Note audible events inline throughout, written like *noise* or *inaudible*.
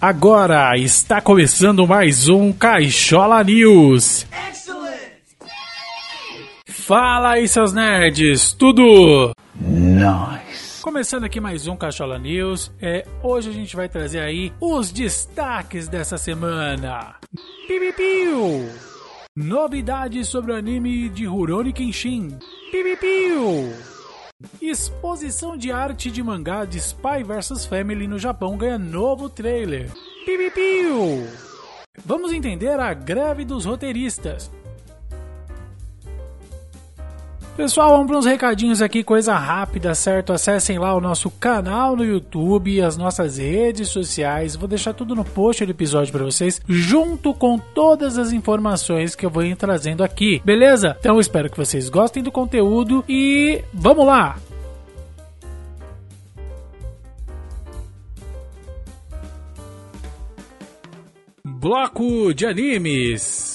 Agora está começando mais um Caixola News. Fala aí, seus nerds, tudo? Nice. Começando aqui mais um Caixola News. É, hoje a gente vai trazer aí os destaques dessa semana. Piu, piu. Novidades sobre o anime de Rurouni Kenshin. Piu, piu. Exposição de arte de mangá de Spy vs Family no Japão ganha novo trailer. Piu, piu. Vamos entender a greve dos roteiristas. Pessoal, vamos para uns recadinhos aqui, coisa rápida, certo? Acessem lá o nosso canal no YouTube, as nossas redes sociais. Vou deixar tudo no post do episódio para vocês, junto com todas as informações que eu vou trazendo aqui, beleza? Então espero que vocês gostem do conteúdo e vamos lá! Bloco de animes.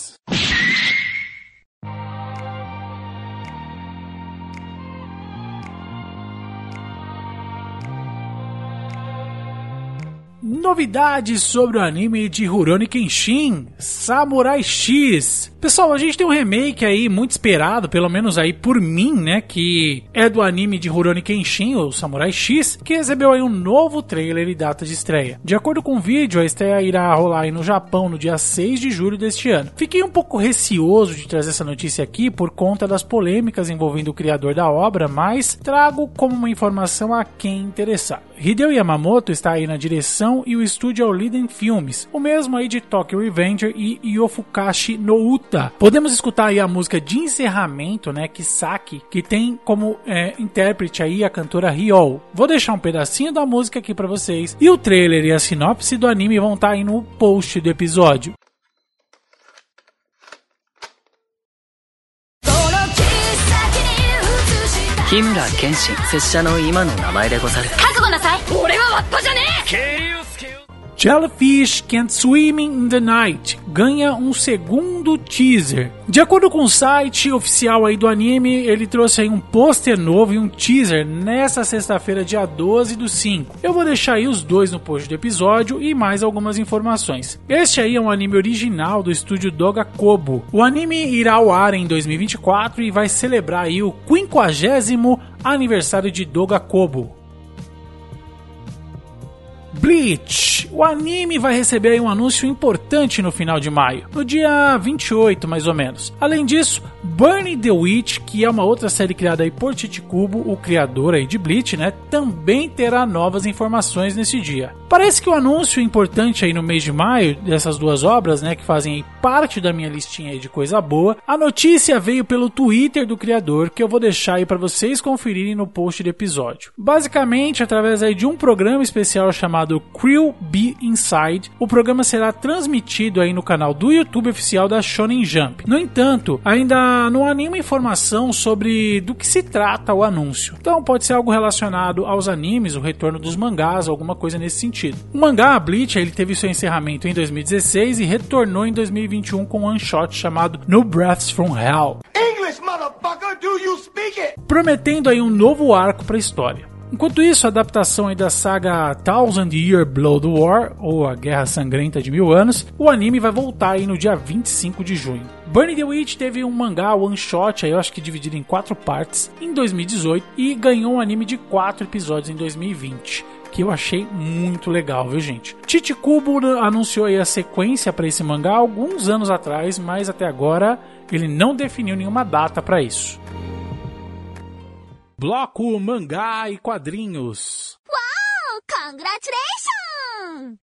Novidades sobre o anime de Rurouni Kenshin, Samurai X. Pessoal, a gente tem um remake aí muito esperado, pelo menos aí por mim, né, que é do anime de Rurouni Kenshin, o Samurai X, que recebeu aí um novo trailer e data de estreia. De acordo com o vídeo, a estreia irá rolar aí no Japão no dia 6 de julho deste ano. Fiquei um pouco receoso de trazer essa notícia aqui por conta das polêmicas envolvendo o criador da obra, mas trago como uma informação a quem interessar. Hideo Yamamoto está aí na direção e o estúdio é o Liden Filmes, o mesmo aí de Tokyo Revenger e Yofukashi no Uta. Podemos escutar aí a música de encerramento, né, Kisaki, que tem como é, intérprete aí a cantora Ryol. Vou deixar um pedacinho da música aqui para vocês e o trailer e a sinopse do anime vão estar aí no post do episódio. 日村謙信拙者の今の名前でござる覚悟なさい俺はわっぱじゃねえ Jellyfish Can't Swim in the Night ganha um segundo teaser. De acordo com o site oficial aí do anime, ele trouxe aí um pôster novo e um teaser nessa sexta-feira, dia 12 do 5. Eu vou deixar aí os dois no post do episódio e mais algumas informações. Este aí é um anime original do estúdio Doga Kobo. O anime irá ao ar em 2024 e vai celebrar aí o 50 aniversário de Doga Kobo. Bleach. O anime vai receber um anúncio importante no final de maio, no dia 28 mais ou menos. Além disso, Burning the Witch, que é uma outra série criada aí por Chichikubo, o criador aí de Bleach, né, também terá novas informações nesse dia. Parece que o anúncio importante aí no mês de maio dessas duas obras, né, que fazem parte da minha listinha aí de coisa boa, a notícia veio pelo Twitter do criador, que eu vou deixar aí para vocês conferirem no post do episódio. Basicamente, através aí de um programa especial chamado Crew Be Inside, o programa será transmitido aí no canal do YouTube oficial da Shonen Jump. No entanto, ainda não há nenhuma informação sobre do que se trata o anúncio. Então pode ser algo relacionado aos animes, o retorno dos mangás, alguma coisa nesse sentido. O mangá Bleach ele teve seu encerramento em 2016 e retornou em 2021 com um one shot chamado No Breaths from Hell. English, motherfucker, do you speak it? Prometendo aí um novo arco para a história. Enquanto isso, a adaptação da saga Thousand Year Blood War, ou a Guerra Sangrenta de Mil Anos, o anime vai voltar aí no dia 25 de junho. Burning the Witch teve um mangá one shot, aí eu acho que dividido em quatro partes, em 2018 e ganhou um anime de quatro episódios em 2020 que eu achei muito legal, viu, gente? Tite Kubo anunciou aí a sequência para esse mangá alguns anos atrás, mas até agora ele não definiu nenhuma data para isso. Bloco Mangá e Quadrinhos. Uau! Congratulations!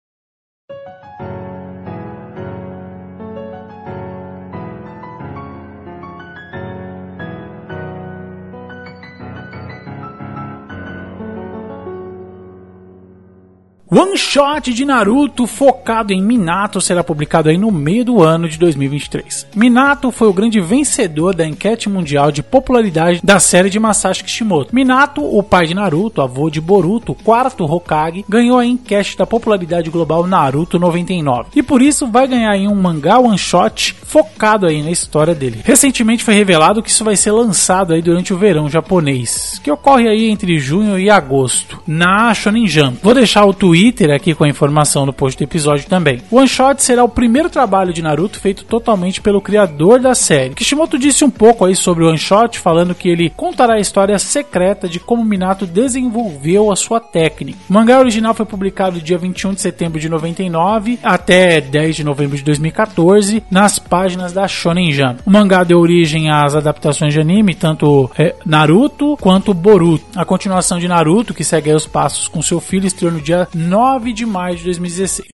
One Shot de Naruto focado em Minato será publicado aí no meio do ano de 2023. Minato foi o grande vencedor da enquete mundial de popularidade da série de Masashi Kishimoto. Minato, o pai de Naruto, avô de Boruto, quarto Hokage, ganhou a enquete da popularidade global Naruto 99. E por isso vai ganhar aí um mangá one shot focado aí na história dele. Recentemente foi revelado que isso vai ser lançado aí durante o verão japonês, que ocorre aí entre junho e agosto, na Shonen Jump. Vou deixar o Twitter aqui com a informação no post do episódio também. O One Shot será o primeiro trabalho de Naruto feito totalmente pelo criador da série. Kishimoto disse um pouco aí sobre o One Shot, falando que ele contará a história secreta de como Minato desenvolveu a sua técnica. O mangá original foi publicado dia 21 de setembro de 99 até 10 de novembro de 2014 nas páginas da Shonen Jump. O mangá deu origem às adaptações de anime, tanto é, Naruto quanto Boruto. A continuação de Naruto, que segue os passos com seu filho, estreou no dia 9 de maio de 2016.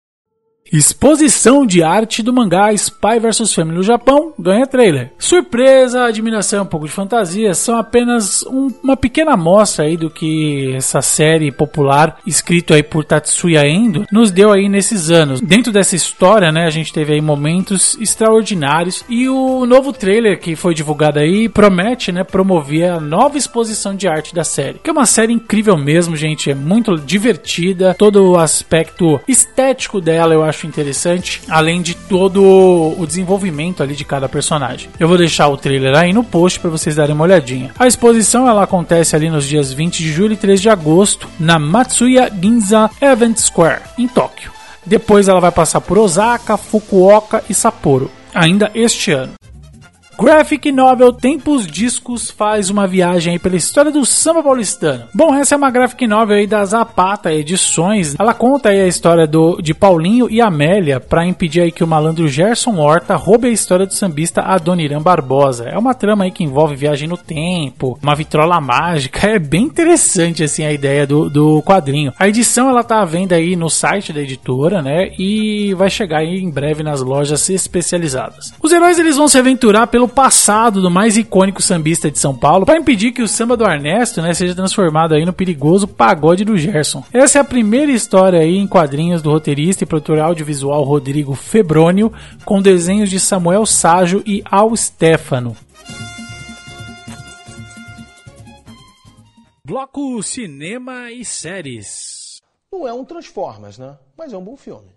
Exposição de arte do mangá Spy vs Family no Japão ganha trailer. Surpresa, admiração, um pouco de fantasia são apenas um, uma pequena amostra aí do que essa série popular escrito aí por Tatsuya Endo nos deu aí nesses anos. Dentro dessa história, né, a gente teve aí momentos extraordinários e o novo trailer que foi divulgado aí promete, né, promover a nova exposição de arte da série. Que é uma série incrível mesmo, gente, é muito divertida, todo o aspecto estético dela eu acho acho interessante, além de todo o desenvolvimento ali de cada personagem. Eu vou deixar o trailer aí no post para vocês darem uma olhadinha. A exposição ela acontece ali nos dias 20 de julho e 3 de agosto na Matsuya Ginza Event Square, em Tóquio. Depois ela vai passar por Osaka, Fukuoka e Sapporo, ainda este ano. Graphic Novel Tempos Discos faz uma viagem aí pela história do samba paulistano. Bom, essa é uma graphic novel aí da Zapata Edições. Ela conta aí a história do, de Paulinho e Amélia para impedir aí que o malandro Gerson Horta roube a história do sambista Adoniran Barbosa. É uma trama aí que envolve viagem no tempo, uma vitrola mágica. É bem interessante assim a ideia do, do quadrinho. A edição ela tá à venda aí no site da editora, né? E vai chegar aí em breve nas lojas especializadas. Os heróis eles vão se aventurar pelo pelo passado do mais icônico sambista de São Paulo para impedir que o samba do Ernesto né, seja transformado aí no perigoso pagode do Gerson. Essa é a primeira história aí em quadrinhos do roteirista e produtor audiovisual Rodrigo Febrônio, com desenhos de Samuel Ságio e Al Stefano. Bloco Cinema e Séries. Não é um Transformers, né? Mas é um bom filme.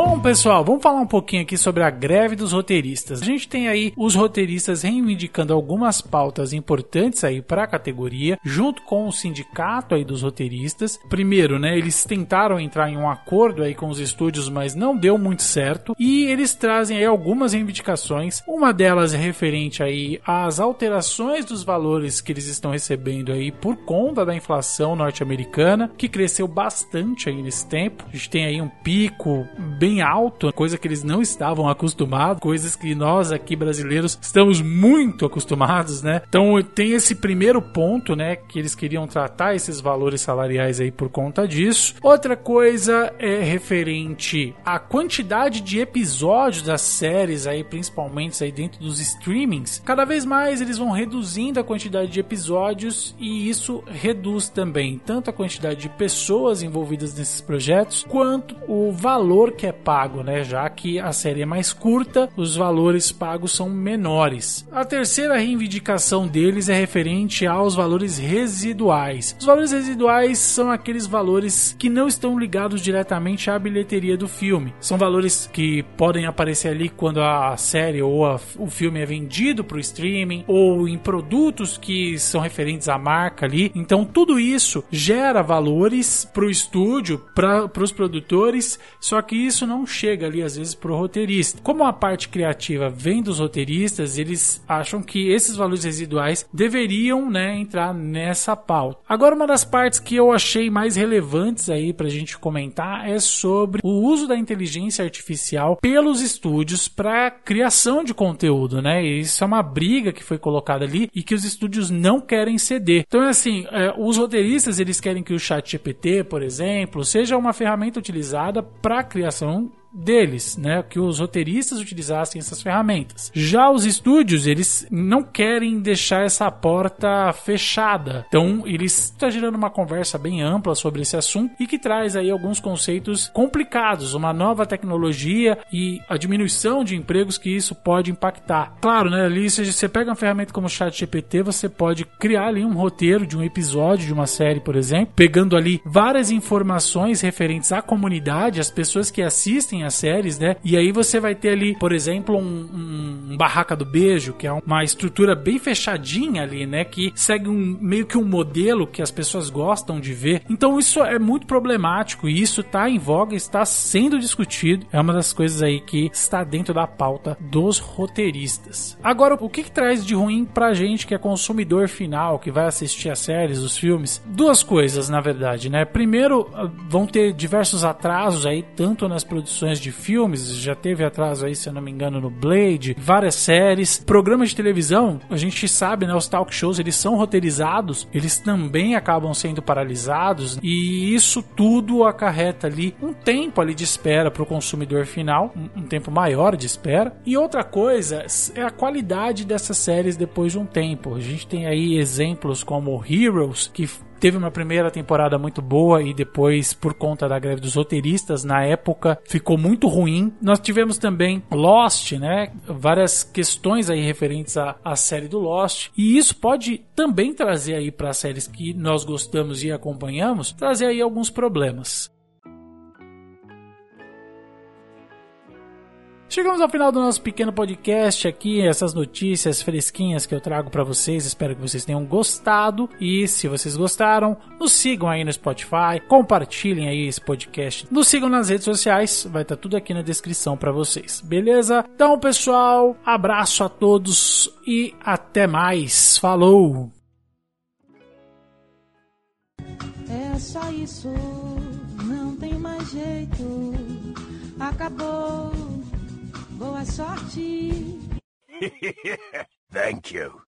Bom, pessoal, vamos falar um pouquinho aqui sobre a greve dos roteiristas. A gente tem aí os roteiristas reivindicando algumas pautas importantes aí para a categoria, junto com o sindicato aí dos roteiristas. Primeiro, né, eles tentaram entrar em um acordo aí com os estúdios, mas não deu muito certo, e eles trazem aí algumas reivindicações. Uma delas é referente aí às alterações dos valores que eles estão recebendo aí por conta da inflação norte-americana, que cresceu bastante aí nesse tempo. A gente tem aí um pico bem alto, coisa que eles não estavam acostumados, coisas que nós aqui brasileiros estamos muito acostumados, né? Então tem esse primeiro ponto, né, que eles queriam tratar esses valores salariais aí por conta disso. Outra coisa é referente à quantidade de episódios das séries aí, principalmente aí dentro dos streamings. Cada vez mais eles vão reduzindo a quantidade de episódios e isso reduz também tanto a quantidade de pessoas envolvidas nesses projetos quanto o valor que é pago, né? Já que a série é mais curta, os valores pagos são menores. A terceira reivindicação deles é referente aos valores residuais. Os valores residuais são aqueles valores que não estão ligados diretamente à bilheteria do filme. São valores que podem aparecer ali quando a série ou a, o filme é vendido para o streaming ou em produtos que são referentes à marca ali. Então tudo isso gera valores para o estúdio, para os produtores, só que isso não chega ali às vezes pro roteirista. Como a parte criativa vem dos roteiristas, eles acham que esses valores residuais deveriam, né, entrar nessa pauta. Agora uma das partes que eu achei mais relevantes aí pra gente comentar é sobre o uso da inteligência artificial pelos estúdios para criação de conteúdo, né? E isso é uma briga que foi colocada ali e que os estúdios não querem ceder. Então é assim, é, os roteiristas eles querem que o Chat GPT, por exemplo, seja uma ferramenta utilizada para criação criação deles, né, que os roteiristas utilizassem essas ferramentas. Já os estúdios, eles não querem deixar essa porta fechada. Então, eles estão gerando uma conversa bem ampla sobre esse assunto e que traz aí alguns conceitos complicados, uma nova tecnologia e a diminuição de empregos que isso pode impactar. Claro, né, ali se você pega uma ferramenta como o ChatGPT, você pode criar ali um roteiro de um episódio de uma série, por exemplo, pegando ali várias informações referentes à comunidade, as pessoas que assistem as séries, né? E aí você vai ter ali, por exemplo, um, um, Barraca do Beijo, que é uma estrutura bem fechadinha ali, né? Que segue um meio que um modelo que as pessoas gostam de ver. Então isso é muito problemático e isso tá em voga, está sendo discutido. É uma das coisas aí que está dentro da pauta dos roteiristas. Agora, o que, que traz de ruim pra gente que é consumidor final, que vai assistir as séries, os filmes? Duas coisas, na verdade, né? Primeiro, vão ter diversos atrasos aí, tanto nas produções de filmes, já teve atraso aí, se eu não me engano, no Blade, várias séries, programas de televisão, a gente sabe, né, os talk shows, eles são roteirizados, eles também acabam sendo paralisados e isso tudo acarreta ali um tempo ali de espera para o consumidor final, um tempo maior de espera. E outra coisa é a qualidade dessas séries depois de um tempo. A gente tem aí exemplos como Heroes, que teve uma primeira temporada muito boa e depois, por conta da greve dos roteiristas, na época ficou muito ruim. Nós tivemos também Lost, né? Várias questões aí referentes à, à série do Lost. E isso pode também trazer aí para séries que nós gostamos e acompanhamos, trazer aí alguns problemas. Chegamos ao final do nosso pequeno podcast aqui, essas notícias fresquinhas que eu trago para vocês. Espero que vocês tenham gostado e se vocês gostaram, nos sigam aí no Spotify, compartilhem aí esse podcast, nos sigam nas redes sociais, vai estar tá tudo aqui na descrição para vocês. Beleza? Então, pessoal, abraço a todos e até mais. Falou. É só isso, não tem mais jeito. Acabou Boa sorte. *laughs* Thank you.